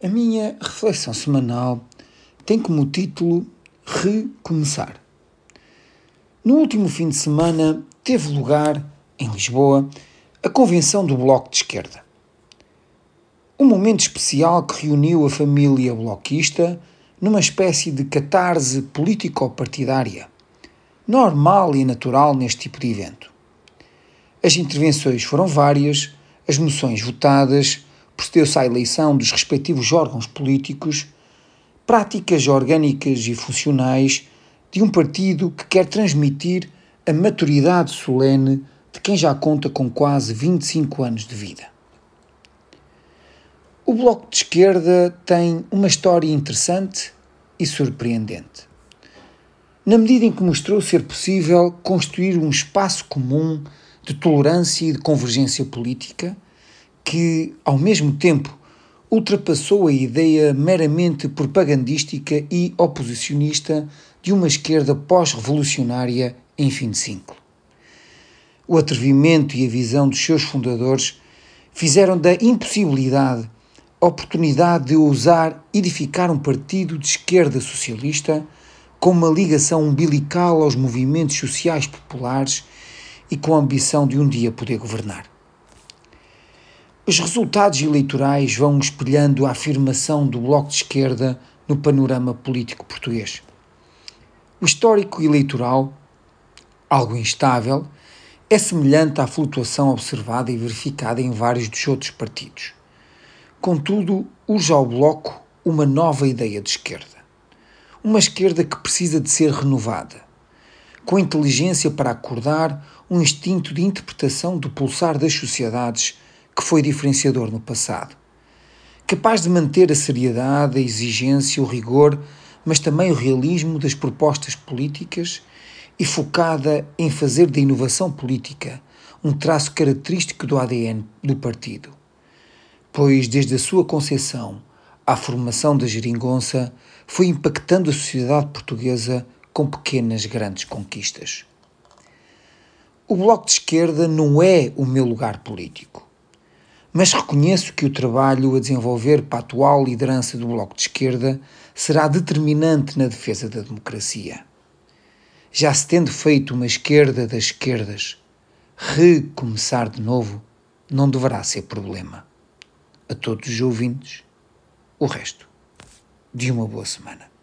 A minha reflexão semanal tem como título Recomeçar. No último fim de semana teve lugar, em Lisboa, a convenção do Bloco de Esquerda. Um momento especial que reuniu a família bloquista numa espécie de catarse político-partidária, normal e natural neste tipo de evento. As intervenções foram várias, as moções votadas procedeu-se à eleição dos respectivos órgãos políticos, práticas orgânicas e funcionais de um partido que quer transmitir a maturidade solene de quem já conta com quase 25 anos de vida. O Bloco de Esquerda tem uma história interessante e surpreendente. Na medida em que mostrou ser possível construir um espaço comum de tolerância e de convergência política que, ao mesmo tempo, ultrapassou a ideia meramente propagandística e oposicionista de uma esquerda pós-revolucionária em fim de ciclo. O atrevimento e a visão dos seus fundadores fizeram da impossibilidade a oportunidade de ousar edificar um partido de esquerda socialista com uma ligação umbilical aos movimentos sociais populares e com a ambição de um dia poder governar. Os resultados eleitorais vão espelhando a afirmação do Bloco de Esquerda no panorama político português. O histórico eleitoral, algo instável, é semelhante à flutuação observada e verificada em vários dos outros partidos. Contudo, urge ao Bloco uma nova ideia de esquerda. Uma esquerda que precisa de ser renovada, com inteligência para acordar um instinto de interpretação do pulsar das sociedades que foi diferenciador no passado. Capaz de manter a seriedade, a exigência, o rigor, mas também o realismo das propostas políticas e focada em fazer da inovação política um traço característico do ADN do partido. Pois, desde a sua concepção à formação da geringonça, foi impactando a sociedade portuguesa com pequenas grandes conquistas. O Bloco de Esquerda não é o meu lugar político mas reconheço que o trabalho a desenvolver para a atual liderança do Bloco de Esquerda será determinante na defesa da democracia. Já se tendo feito uma esquerda das esquerdas, recomeçar de novo não deverá ser problema. A todos os ouvintes, o resto de uma boa semana.